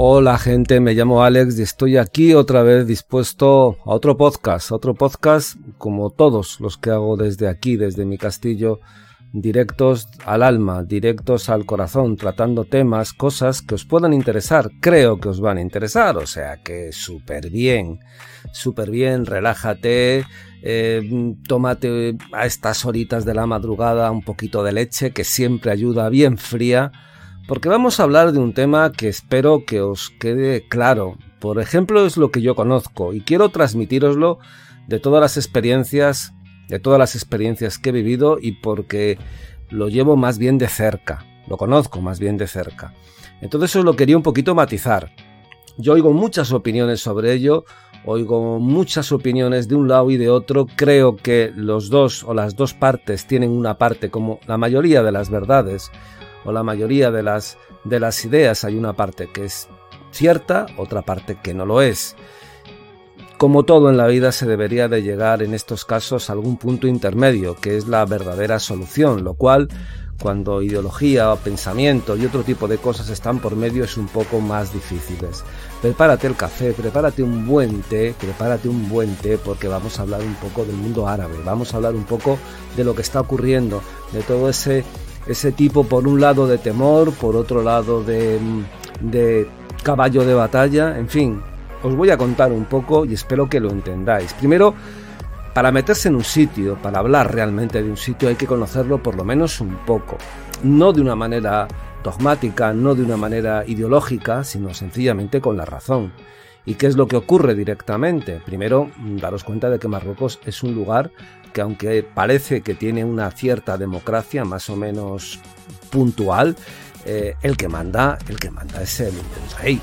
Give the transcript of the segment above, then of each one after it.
Hola gente, me llamo Alex y estoy aquí otra vez dispuesto a otro podcast, otro podcast como todos los que hago desde aquí, desde mi castillo, directos al alma, directos al corazón, tratando temas, cosas que os puedan interesar, creo que os van a interesar, o sea que súper bien, súper bien, relájate, eh, tómate a estas horitas de la madrugada un poquito de leche que siempre ayuda bien fría porque vamos a hablar de un tema que espero que os quede claro. Por ejemplo, es lo que yo conozco y quiero transmitiroslo de todas las experiencias, de todas las experiencias que he vivido y porque lo llevo más bien de cerca, lo conozco más bien de cerca. Entonces os lo quería un poquito matizar. Yo oigo muchas opiniones sobre ello, oigo muchas opiniones de un lado y de otro. Creo que los dos o las dos partes tienen una parte como la mayoría de las verdades o la mayoría de las, de las ideas hay una parte que es cierta, otra parte que no lo es. Como todo en la vida se debería de llegar en estos casos a algún punto intermedio, que es la verdadera solución, lo cual cuando ideología o pensamiento y otro tipo de cosas están por medio es un poco más difíciles. Prepárate el café, prepárate un buen té, prepárate un buen té porque vamos a hablar un poco del mundo árabe, vamos a hablar un poco de lo que está ocurriendo, de todo ese ese tipo por un lado de temor, por otro lado de, de caballo de batalla, en fin, os voy a contar un poco y espero que lo entendáis. Primero, para meterse en un sitio, para hablar realmente de un sitio hay que conocerlo por lo menos un poco, no de una manera dogmática, no de una manera ideológica, sino sencillamente con la razón. ¿Y qué es lo que ocurre directamente? Primero, daros cuenta de que Marruecos es un lugar que aunque parece que tiene una cierta democracia más o menos puntual, eh, el que manda, el que manda es el, rey.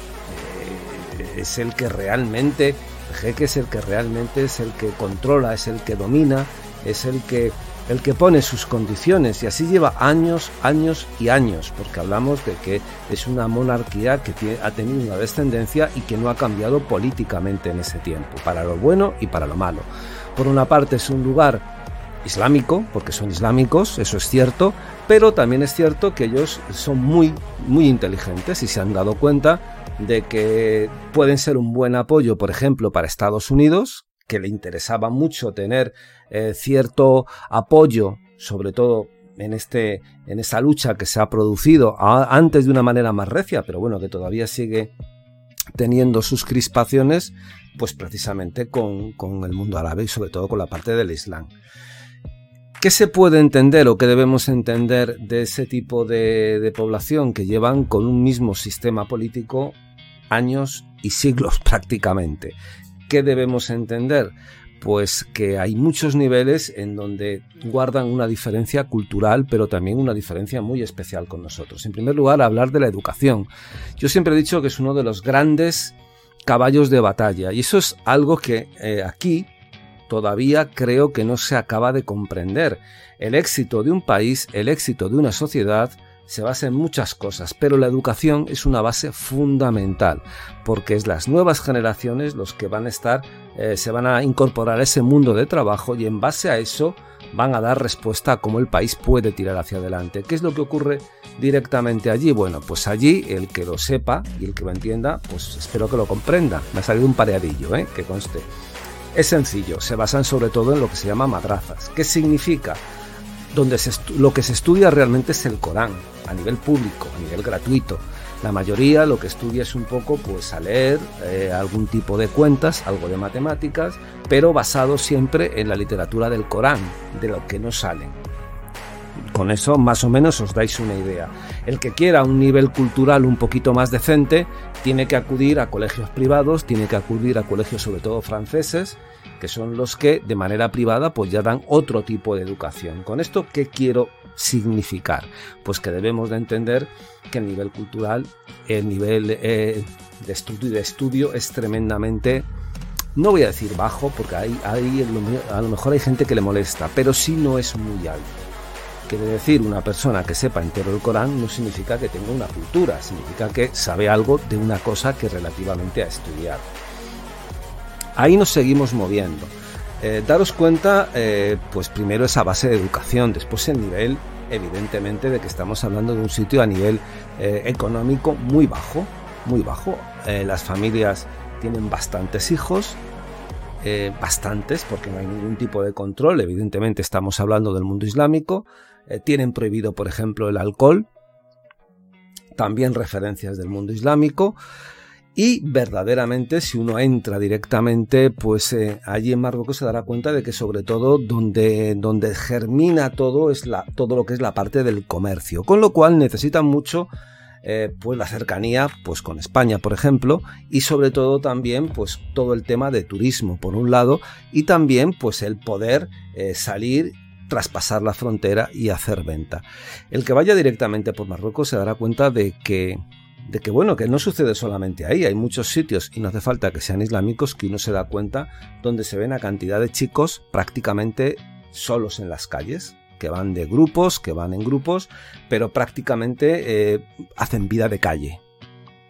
Eh, es el que realmente, el jeque es el que realmente es el que controla, es el que domina, es el que el que pone sus condiciones y así lleva años, años y años, porque hablamos de que es una monarquía que ha tenido una descendencia y que no ha cambiado políticamente en ese tiempo, para lo bueno y para lo malo. Por una parte es un lugar islámico, porque son islámicos, eso es cierto, pero también es cierto que ellos son muy, muy inteligentes y se han dado cuenta de que pueden ser un buen apoyo, por ejemplo, para Estados Unidos, que le interesaba mucho tener eh, cierto apoyo, sobre todo en, este, en esa lucha que se ha producido antes de una manera más recia, pero bueno, que todavía sigue teniendo sus crispaciones, pues precisamente con, el mundo árabe y sobre todo con la parte del Islam. ¿Qué se puede entender o qué debemos entender de ese tipo de, población que llevan con un mismo sistema político años y siglos prácticamente? ¿Qué debemos entender? Pues que hay muchos niveles en donde guardan una diferencia cultural, pero también una diferencia muy especial con nosotros. En primer lugar, hablar de la educación. Yo siempre he dicho que es uno de los grandes caballos de batalla. Y eso es algo que eh, aquí todavía creo que no se acaba de comprender. El éxito de un país, el éxito de una sociedad, se basa en muchas cosas, pero la educación es una base fundamental, porque es las nuevas generaciones los que van a estar, eh, se van a incorporar a ese mundo de trabajo y en base a eso van a dar respuesta a cómo el país puede tirar hacia adelante. ¿Qué es lo que ocurre directamente allí? Bueno, pues allí el que lo sepa y el que lo entienda, pues espero que lo comprenda. Me ha salido un pareadillo, ¿eh? que conste. Es sencillo, se basan sobre todo en lo que se llama madrazas. ¿Qué significa? Donde lo que se estudia realmente es el Corán, a nivel público, a nivel gratuito. La mayoría lo que estudia es un poco pues a leer eh, algún tipo de cuentas, algo de matemáticas, pero basado siempre en la literatura del Corán, de lo que no salen. Con eso más o menos os dais una idea. El que quiera un nivel cultural un poquito más decente tiene que acudir a colegios privados, tiene que acudir a colegios sobre todo franceses, que son los que de manera privada pues ya dan otro tipo de educación. Con esto, ¿qué quiero significar? Pues que debemos de entender que el nivel cultural, el nivel eh, de, estudio, de estudio es tremendamente no voy a decir bajo, porque hay, a lo mejor hay gente que le molesta, pero sí no es muy alto. Quiere decir, una persona que sepa entero el Corán no significa que tenga una cultura, significa que sabe algo de una cosa que relativamente ha estudiado. Ahí nos seguimos moviendo. Eh, daros cuenta, eh, pues primero esa base de educación, después el nivel evidentemente de que estamos hablando de un sitio a nivel eh, económico muy bajo, muy bajo. Las familias tienen bastantes hijos, bastantes, porque no hay ningún tipo de control, evidentemente estamos hablando del mundo islámico, tienen prohibido, por ejemplo, el alcohol, también referencias del mundo islámico, y verdaderamente si uno entra directamente pues eh, allí en Marruecos se dará cuenta de que sobre todo donde, donde germina todo es la, todo lo que es la parte del comercio con lo cual necesitan mucho eh, pues la cercanía pues con España por ejemplo y sobre todo también pues todo el tema de turismo por un lado y también pues el poder eh, salir traspasar la frontera y hacer venta el que vaya directamente por Marruecos se dará cuenta de que de que bueno, que no sucede solamente ahí, hay muchos sitios y no hace falta que sean islámicos que uno se da cuenta donde se ven a cantidad de chicos prácticamente solos en las calles, que van de grupos, que van en grupos, pero prácticamente eh, hacen vida de calle.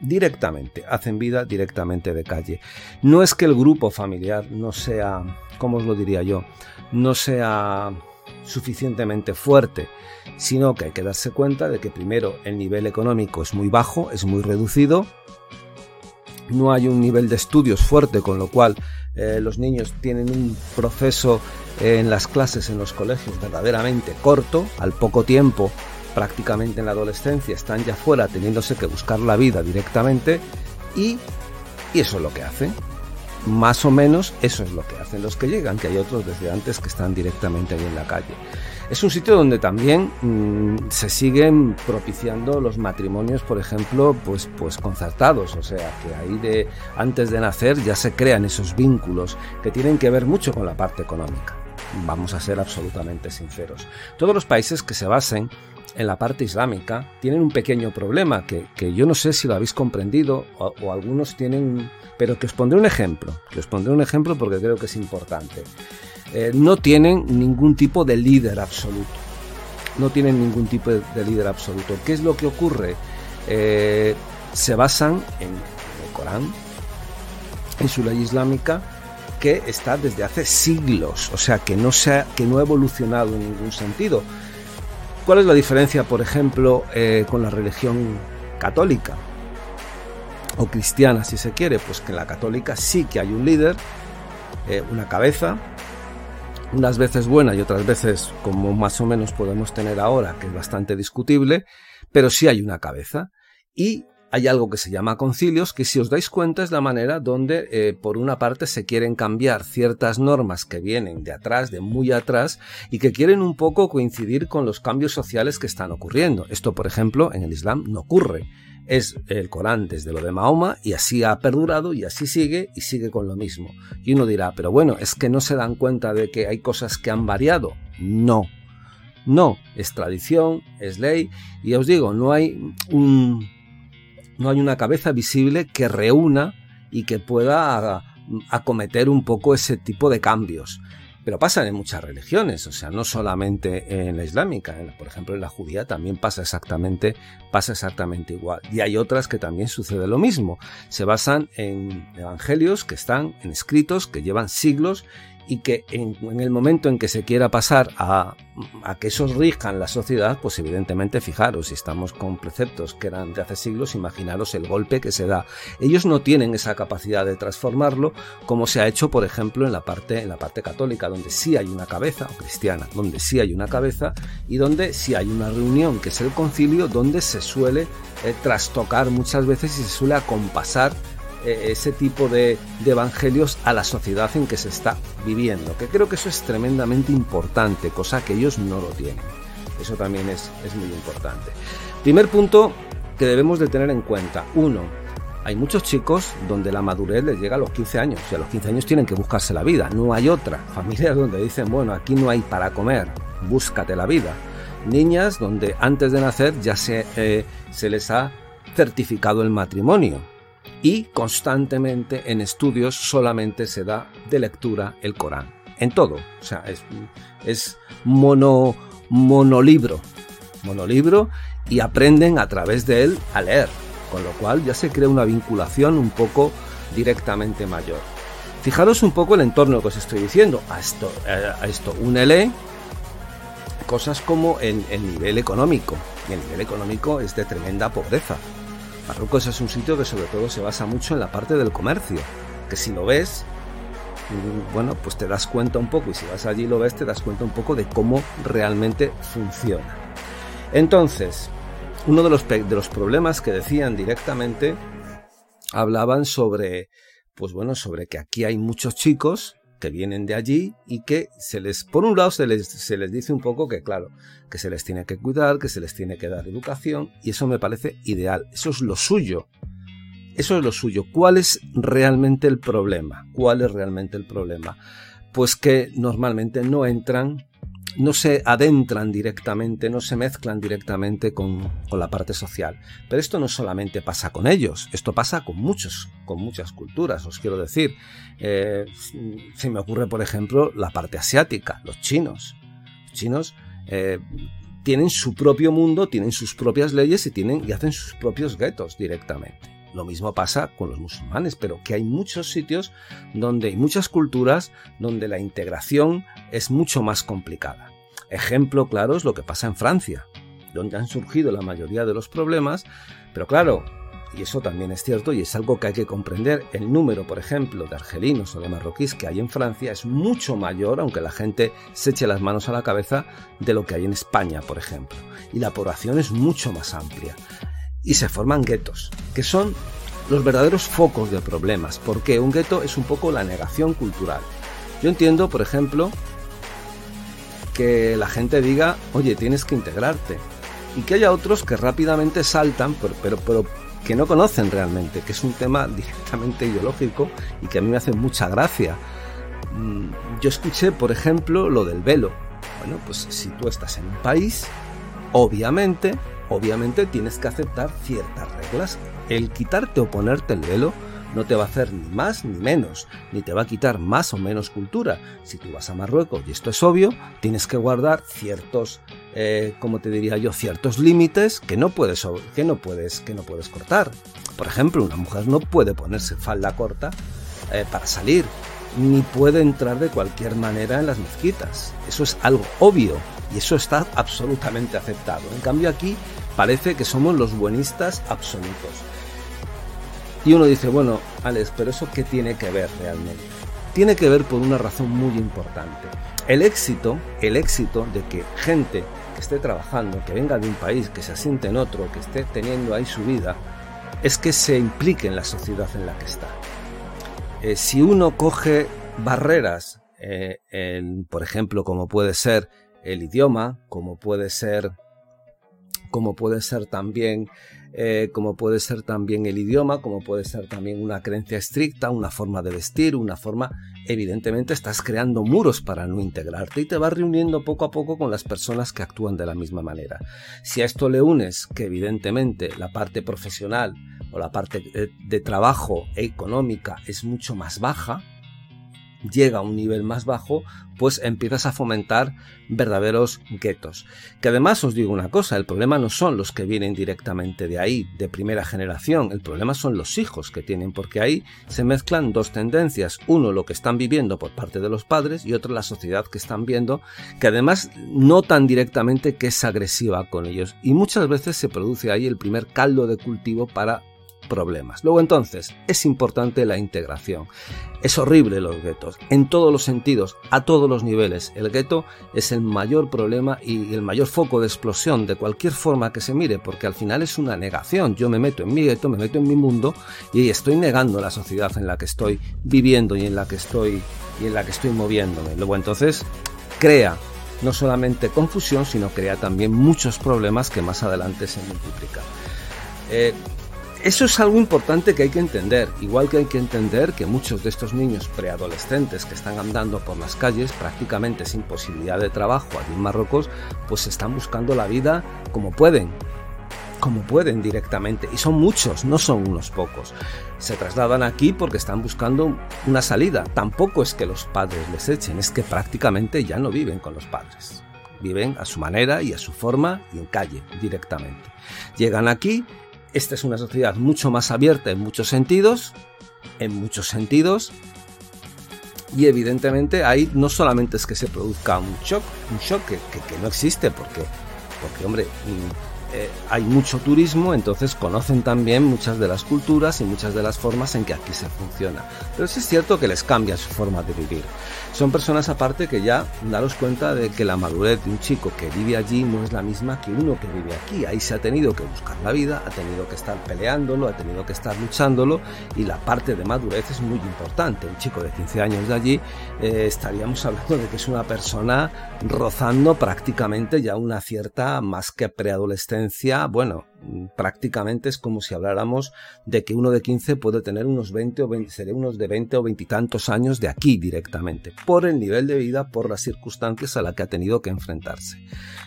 Directamente, hacen vida directamente de calle. No es que el grupo familiar no sea, ¿cómo os lo diría yo? No sea suficientemente fuerte, sino que hay que darse cuenta de que primero el nivel económico es muy bajo, es muy reducido, no hay un nivel de estudios fuerte, con lo cual eh, los niños tienen un proceso en las clases, en los colegios, verdaderamente corto, al poco tiempo, prácticamente en la adolescencia, están ya fuera teniéndose que buscar la vida directamente y, y eso es lo que hacen más o menos eso es lo que hacen los que llegan, que hay otros desde antes que están directamente ahí en la calle. Es un sitio donde también mm, se siguen propiciando los matrimonios, por ejemplo, pues, pues concertados, o sea, que ahí de antes de nacer ya se crean esos vínculos que tienen que ver mucho con la parte económica. Vamos a ser absolutamente sinceros. Todos los países que se basen en la parte islámica tienen un pequeño problema que, yo no sé si lo habéis comprendido o, algunos tienen, pero que os pondré un ejemplo, os pondré un ejemplo porque creo que es importante. Eh, no tienen ningún tipo de líder absoluto. No tienen ningún tipo de, líder absoluto. ¿Qué es lo que ocurre? Eh, se basan en el Corán, en su ley islámica, que está desde hace siglos, o sea que no, se que no ha evolucionado en ningún sentido. ¿Cuál es la diferencia, por ejemplo, eh, con la religión católica? O cristiana, si se quiere, pues que en la católica sí que hay un líder, eh, una cabeza, unas veces buena y otras veces como más o menos podemos tener ahora, que es bastante discutible, pero sí hay una cabeza. Y hay algo que se llama concilios, que si os dais cuenta es la manera donde, eh, por una parte, se quieren cambiar ciertas normas que vienen de atrás, de muy atrás, y que quieren un poco coincidir con los cambios sociales que están ocurriendo. Esto, por ejemplo, en el Islam no ocurre. Es el Corán desde lo de Mahoma y así ha perdurado y así sigue y sigue con lo mismo. Y uno dirá, pero bueno, es que no se dan cuenta de que hay cosas que han variado. No, no, es tradición, es ley, y os digo, no hay un, no hay una cabeza visible que reúna y que pueda acometer un poco ese tipo de cambios. Pero pasan en muchas religiones, o sea, no solamente en la islámica, por ejemplo en la judía también pasa exactamente, pasa exactamente igual. Y hay otras que también sucede lo mismo. Se basan en evangelios que están en escritos que llevan siglos y que en, el momento en que se quiera pasar a, que esos rijan la sociedad, pues evidentemente fijaros, si estamos con preceptos que eran de hace siglos, imaginaros el golpe que se da. Ellos no tienen esa capacidad de transformarlo como se ha hecho, por ejemplo, en la parte, en la parte católica, donde sí hay una cabeza, o cristiana, donde sí hay una cabeza y donde sí hay una reunión, que es el concilio, donde se suele eh, trastocar muchas veces y se suele acompasar eh, ese tipo de, evangelios a la sociedad en que se está viviendo, que creo que eso es tremendamente importante, cosa que ellos no lo tienen. Eso también es, es muy importante. Primer punto que debemos de tener en cuenta. Uno, hay muchos chicos donde la madurez les llega a los 15 años y a los 15 años tienen que buscarse la vida. No hay otra. Familias donde dicen, bueno, aquí no hay para comer, búscate la vida. Niñas donde antes de nacer ya se, eh, se les ha certificado el matrimonio y constantemente en estudios solamente se da de lectura el Corán. En todo. O sea, es, es mono, monolibro. Y aprenden a través de él a leer. Con lo cual ya se crea una vinculación un poco directamente mayor. Fijaros un poco el entorno que os estoy diciendo. A esto, a esto únele cosas como el, nivel económico. Y el nivel económico es de tremenda pobreza. Marruecos es un sitio que sobre todo se basa mucho en la parte del comercio, que si lo ves, mm, bueno, pues te das cuenta un poco, y si vas allí y lo ves, te das cuenta un poco de cómo realmente funciona. Entonces, uno de los, de los problemas que decían directamente hablaban sobre, pues bueno, sobre que aquí hay muchos chicos que vienen de allí y que se les, por un lado, se les, se les dice un poco que, claro, que se les tiene que cuidar, que se les tiene que dar educación, y eso me parece ideal. Eso es lo suyo. Eso es lo suyo. ¿Cuál es realmente el problema? ¿Cuál es realmente el problema? Pues que normalmente no entran no se adentran directamente, no se mezclan directamente con, la parte social. Pero esto no solamente pasa con ellos, esto pasa con muchos, con muchas culturas, os quiero decir. Eh, se me ocurre, por ejemplo, la parte asiática, los chinos. Los chinos eh, tienen su propio mundo, tienen sus propias leyes y, tienen, y hacen sus propios guetos directamente. Lo mismo pasa con los musulmanes, pero que hay muchos sitios donde hay muchas culturas donde la integración es mucho más complicada. Ejemplo claro es lo que pasa en Francia, donde han surgido la mayoría de los problemas, pero claro, y eso también es cierto y es algo que hay que comprender, el número, por ejemplo, de argelinos o de marroquíes que hay en Francia es mucho mayor, aunque la gente se eche las manos a la cabeza, de lo que hay en España, por ejemplo. Y la población es mucho más amplia y se forman guetos, que son los verdaderos focos de problemas, porque un gueto es un poco la negación cultural. Yo entiendo, por ejemplo, que la gente diga, oye, tienes que integrarte, y que haya otros que rápidamente saltan, pero, pero, que no conocen realmente, que es un tema directamente ideológico y que a mí me hace mucha gracia. Mm, yo escuché, por ejemplo, lo del velo. Bueno, pues si tú estás en un país, obviamente obviamente tienes que aceptar ciertas reglas. El quitarte o ponerte el velo no te va a hacer ni más ni menos, ni te va a quitar más o menos cultura. Si tú vas a Marruecos, y esto es obvio, tienes que guardar ciertos, eh, como te diría yo, ciertos límites que no puedes, que no puedes, que no puedes cortar. Por ejemplo, una mujer no puede ponerse falda corta eh, para salir, ni puede entrar de cualquier manera en las mezquitas. Eso es algo obvio y eso está absolutamente aceptado. En cambio aquí parece que somos los buenistas absolutos. Y uno dice, bueno, Alex, pero eso qué tiene que ver realmente? Tiene que ver por una razón muy importante. El éxito, el éxito de que gente que esté trabajando, que venga de un país, que se asiente en otro, que esté teniendo ahí su vida, es que se implique en la sociedad en la que está. Eh, si uno coge barreras, eh, por ejemplo, como puede ser el idioma, como puede ser, puede ser también, eh, puede ser también el idioma, como puede ser también una creencia estricta, una forma de vestir, una forma, evidentemente estás creando muros para no integrarte y te vas reuniendo poco a poco con las personas que actúan de la misma manera. Si a esto le unes que evidentemente la parte profesional o la parte de trabajo económica es mucho más baja, llega a un nivel más bajo, pues empiezas a fomentar verdaderos guetos. Que además os digo una cosa, el problema no son los que vienen directamente de ahí, de primera generación, el problema son los hijos que tienen, porque ahí se mezclan dos tendencias, uno lo que están viviendo por parte de los padres y otro la sociedad que están viendo, que además notan directamente que es agresiva con ellos y muchas veces se produce ahí el primer caldo de cultivo para problemas. Luego entonces, es importante la integración. Es horrible los guetos, en todos los sentidos, a todos los niveles. El gueto es el mayor problema y el mayor foco de explosión de cualquier forma que se mire, porque al final es una negación. Yo me meto en mi gueto, me meto en mi mundo y estoy negando la sociedad en la que estoy viviendo y en la que estoy y en la que estoy moviéndome. Luego entonces crea no solamente confusión, sino crea también muchos problemas que más adelante se multiplican. Eh, eso es algo importante que hay que entender, igual que hay que entender que muchos de estos niños preadolescentes que están andando por las calles prácticamente sin posibilidad de trabajo allí en Marruecos, pues están buscando la vida como pueden, como pueden directamente, y son muchos, no son unos pocos. Se trasladan aquí porque están buscando una salida. Tampoco es que los padres les echen, es que prácticamente ya no viven con los padres. Viven a su manera y a su forma y en calle directamente. Llegan aquí esta es una sociedad mucho más abierta en muchos sentidos, en muchos sentidos, Y evidentemente ahí no solamente es que se produzca un shock, un shock que, que no existe, porque, porque hombre, eh, hay mucho turismo, entonces conocen también muchas de las culturas y muchas de las formas en que aquí se funciona. Pero sí es cierto que les cambia su forma de vivir. Son personas aparte que ya daros cuenta de que la madurez de un chico que vive allí no es la misma que uno que vive aquí. Ahí se ha tenido que buscar la vida, ha tenido que estar peleándolo, ha tenido que estar luchándolo y la parte de madurez es muy importante. Un chico de 15 años de allí eh, estaríamos hablando de que es una persona rozando prácticamente ya una cierta más que preadolescencia, bueno, prácticamente es como si habláramos de que uno de 15 puede tener unos 20 o 20, sería unos de 20 o 20 tantos años de aquí directamente, por el nivel de vida, por las circunstancias a las que ha tenido que enfrentarse.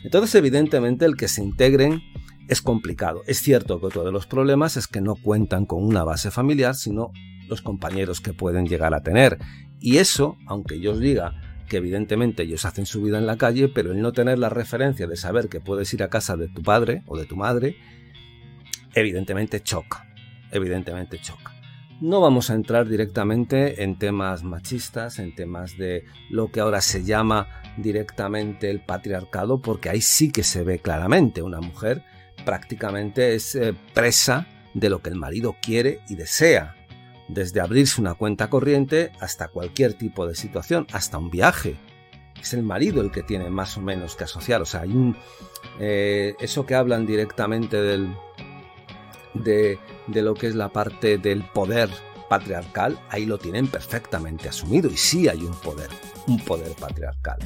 Entonces, evidentemente, el que se integren es complicado. Es cierto que otro de los problemas es que no cuentan con una base familiar, sino los compañeros que pueden llegar a tener. Y eso, aunque yo os diga que evidentemente ellos hacen su vida en la calle, pero el no tener la referencia de saber que puedes ir a casa de tu padre o de tu madre, evidentemente choca, evidentemente choca. No vamos a entrar directamente en temas machistas, en temas de lo que ahora se llama directamente el patriarcado, porque ahí sí que se ve claramente una mujer prácticamente es eh, presa de lo que el marido quiere y desea, desde abrirse una cuenta corriente hasta cualquier tipo de situación, hasta un viaje. Es el marido el que tiene más o menos que asociar. O sea, hay un. Eh, eso que hablan directamente del, de, lo que es la parte del poder patriarcal, ahí lo tienen perfectamente asumido. Y sí hay un poder, un poder patriarcal.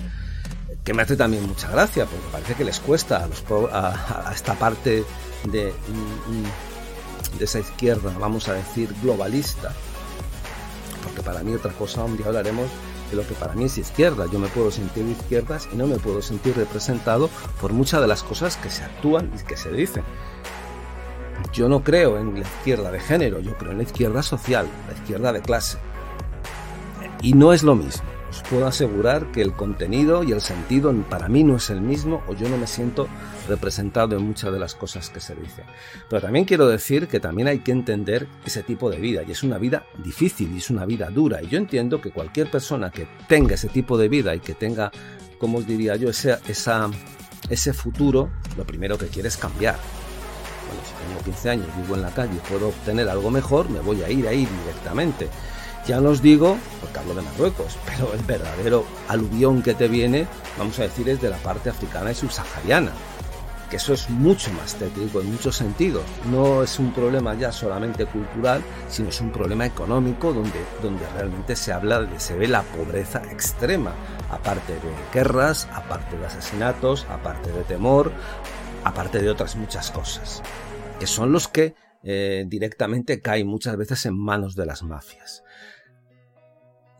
Que me hace también mucha gracia, porque parece que les cuesta a, los, a, esta parte de, de esa izquierda, vamos a decir, globalista. Porque para mí otra cosa, un día hablaremos de lo que para mí es izquierda. Yo me puedo sentir de izquierdas y no me puedo sentir representado por muchas de las cosas que se actúan y que se dicen. Yo no creo en la izquierda de género, yo creo en la izquierda social, la izquierda de clase. Y no es lo mismo. Os puedo asegurar que el contenido y el sentido para mí no es el mismo o yo no me siento representado en muchas de las cosas que se dicen. Pero también quiero decir que también hay que entender ese tipo de vida y es una vida difícil y es una vida dura. Y yo entiendo que cualquier persona que tenga ese tipo de vida y que tenga, como os diría yo, ese, esa, ese futuro, lo primero que quiere es cambiar si tengo 15 años, vivo en la calle y puedo obtener algo mejor, me voy a ir ahí directamente. Ya no digo, porque hablo de Marruecos, pero el verdadero aluvión que te viene, vamos a decir, es de la parte africana y subsahariana. Que eso es mucho más tétrico en muchos sentidos. No es un problema ya solamente cultural, sino es un problema económico donde, donde realmente se habla, de, se ve la pobreza extrema, aparte de guerras, aparte de asesinatos, aparte de temor, aparte de otras muchas cosas, que son los que eh, directamente caen muchas veces en manos de las mafias.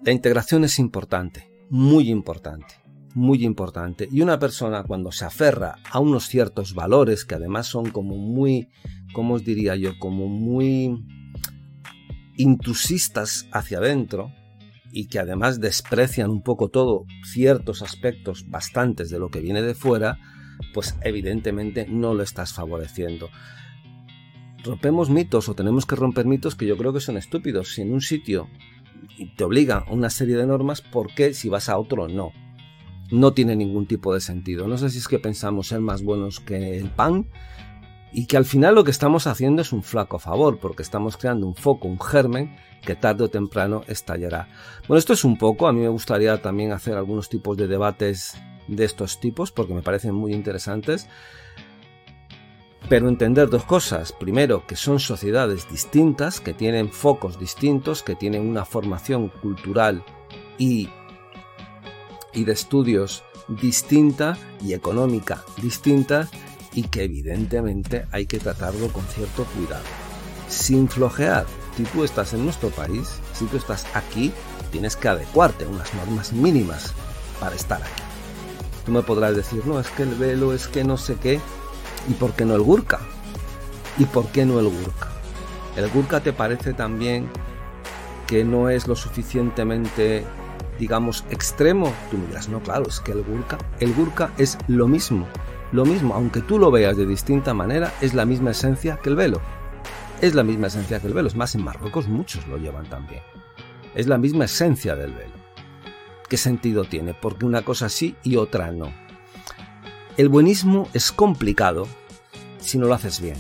La integración es importante, muy importante, muy importante. Y una persona cuando se aferra a unos ciertos valores que además son como muy, ¿cómo os diría yo? Como muy intrusistas hacia adentro y que además desprecian un poco todo ciertos aspectos bastantes de lo que viene de fuera, pues evidentemente no lo estás favoreciendo. Rompemos mitos o tenemos que romper mitos que yo creo que son estúpidos. Si en un sitio te obliga a una serie de normas, ¿por qué si vas a otro no? No tiene ningún tipo de sentido. No sé si es que pensamos ser más buenos que el pan y que al final lo que estamos haciendo es un flaco favor, porque estamos creando un foco, un germen que tarde o temprano estallará. Bueno, esto es un poco, a mí me gustaría también hacer algunos tipos de debates de estos tipos porque me parecen muy interesantes. Pero entender dos cosas. Primero, que son sociedades distintas, que tienen focos distintos, que tienen una formación cultural y, y de estudios distinta y económica distinta y que evidentemente hay que tratarlo con cierto cuidado. Sin flojear. Si tú estás en nuestro país, si tú estás aquí, tienes que adecuarte a unas normas mínimas para estar aquí. Tú me podrás decir, no, es que el velo, es que no sé qué. ¿Y por qué no el Gurka? ¿Y por qué no el Gurka? ¿El Gurka te parece también que no es lo suficientemente, digamos, extremo? Tú me dirás, no, claro, es que el Gurka, el Gurka es lo mismo. Lo mismo, aunque tú lo veas de distinta manera, es la misma esencia que el velo. Es la misma esencia que el velo. Es más, en Marruecos muchos lo llevan también. Es la misma esencia del velo. ¿qué sentido tiene? Porque una cosa sí y otra no. El buenismo es complicado si no lo haces bien,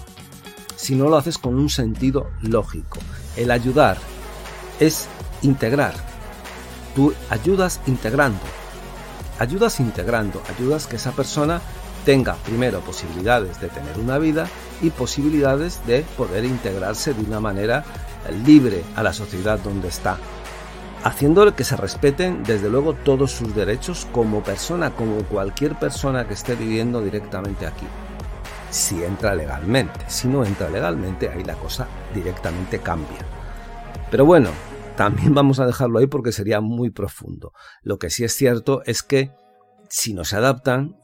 si no lo haces con un sentido lógico. El ayudar es integrar. Tú ayudas integrando. Ayudas integrando, ayudas que esa persona tenga primero posibilidades de tener una vida y posibilidades de poder integrarse de una manera libre a la sociedad donde está, haciendo que se respeten desde luego todos sus derechos como persona, como cualquier persona que esté viviendo directamente aquí. Si entra legalmente, si no entra legalmente, ahí la cosa directamente cambia. Pero bueno, también vamos a dejarlo ahí porque sería muy profundo. Lo que sí es cierto es que si no se adaptan,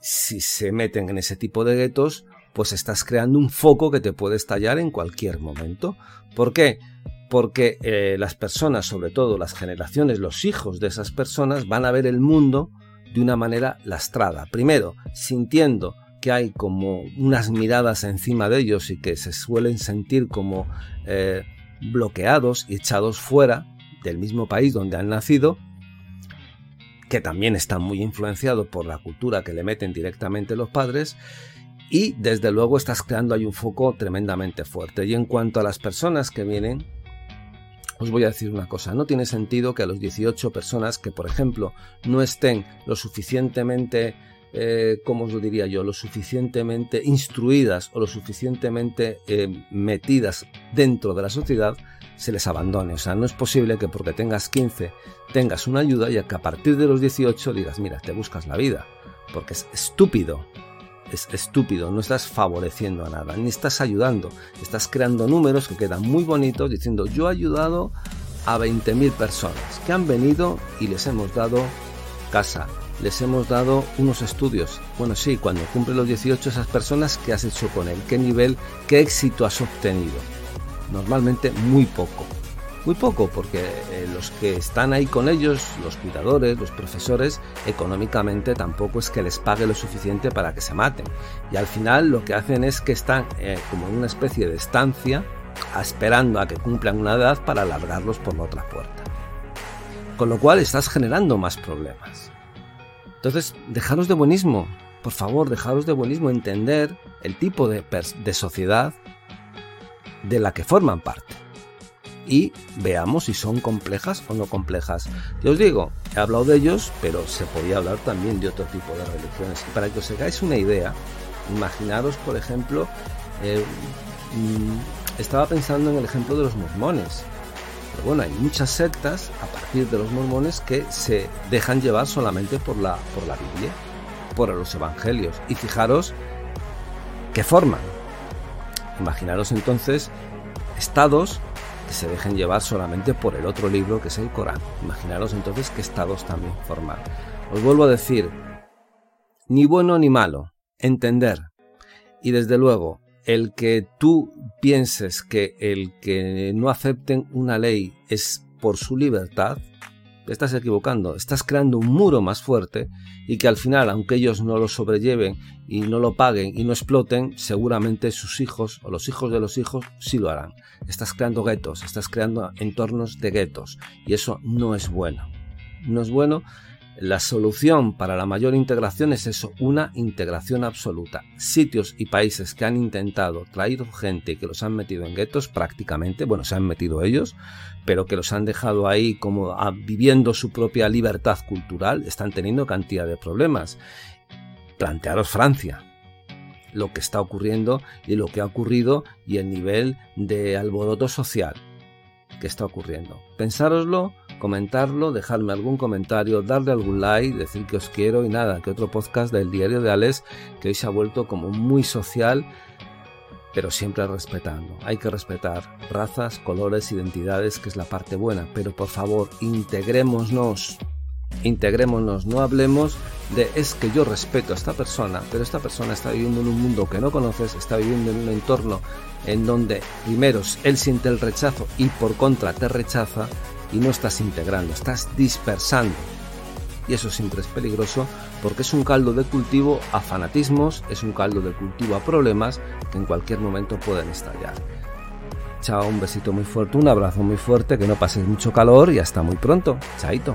si se meten en ese tipo de guetos, pues estás creando un foco que te puede estallar en cualquier momento. ¿Por qué? Porque eh, las personas, sobre todo las generaciones, los hijos de esas personas, van a ver el mundo de una manera lastrada. Primero, sintiendo que hay como unas miradas encima de ellos y que se suelen sentir como eh, bloqueados y echados fuera del mismo país donde han nacido que también está muy influenciado por la cultura que le meten directamente los padres, y desde luego estás creando ahí un foco tremendamente fuerte. Y en cuanto a las personas que vienen, os voy a decir una cosa, no tiene sentido que a los 18 personas que, por ejemplo, no estén lo suficientemente, eh, ¿cómo os lo diría yo?, lo suficientemente instruidas o lo suficientemente eh, metidas dentro de la sociedad, se les abandone. O sea, no es posible que porque tengas 15 tengas una ayuda y que a partir de los 18 digas, mira, te buscas la vida. Porque es estúpido. Es estúpido, no estás favoreciendo a nada, ni estás ayudando. Estás creando números que quedan muy bonitos diciendo, yo he ayudado a 20.000 personas que han venido y les hemos dado casa, les hemos dado unos estudios. Bueno, sí, cuando cumple los 18 esas personas, ¿qué has hecho con él? ¿Qué nivel, qué éxito has obtenido? normalmente muy poco. Muy poco porque eh, los que están ahí con ellos, los cuidadores, los profesores, económicamente tampoco es que les pague lo suficiente para que se maten. Y al final lo que hacen es que están eh, como en una especie de estancia esperando a que cumplan una edad para largarlos por la otra puerta. Con lo cual estás generando más problemas. Entonces, dejaros de buenismo. Por favor, dejaros de buenismo. Entender el tipo de, de sociedad de la que forman parte. Y veamos si son complejas o no complejas. Yo os digo, he hablado de ellos, pero se podía hablar también de otro tipo de religiones. Y para que os hagáis una idea, imaginaros, por ejemplo, eh, mm, estaba pensando en el ejemplo de los mormones. Pero bueno, hay muchas sectas a partir de los mormones que se dejan llevar solamente por la, por la Biblia, por los evangelios. Y fijaros que forman Imaginaros entonces estados que se dejen llevar solamente por el otro libro que es el Corán. Imaginaros entonces qué estados también formar. Os vuelvo a decir, ni bueno ni malo, entender. Y desde luego, el que tú pienses que el que no acepten una ley es por su libertad, estás equivocando, estás creando un muro más fuerte y que al final, aunque ellos no lo sobrelleven y no lo paguen y no exploten, seguramente sus hijos o los hijos de los hijos sí lo harán. Estás creando guetos, estás creando entornos de guetos y eso no es bueno. No es bueno la solución para la mayor integración es eso, una integración absoluta. Sitios y países que han intentado traer gente y que los han metido en guetos prácticamente, bueno, se han metido ellos, pero que los han dejado ahí como viviendo su propia libertad cultural, están teniendo cantidad de problemas. Plantearos Francia, lo que está ocurriendo y lo que ha ocurrido y el nivel de alboroto social que está ocurriendo. Pensároslo comentarlo, dejarme algún comentario, darle algún like, decir que os quiero y nada, que otro podcast del diario de Alex que hoy se ha vuelto como muy social, pero siempre respetando. Hay que respetar razas, colores, identidades, que es la parte buena, pero por favor, integrémonos. Integrémonos, no hablemos de es que yo respeto a esta persona, pero esta persona está viviendo en un mundo que no conoces, está viviendo en un entorno en donde primero él siente el rechazo y por contra te rechaza y no estás integrando, estás dispersando. Y eso siempre es peligroso porque es un caldo de cultivo a fanatismos, es un caldo de cultivo a problemas que en cualquier momento pueden estallar. Chao, un besito muy fuerte, un abrazo muy fuerte, que no pases mucho calor y hasta muy pronto. Chaito.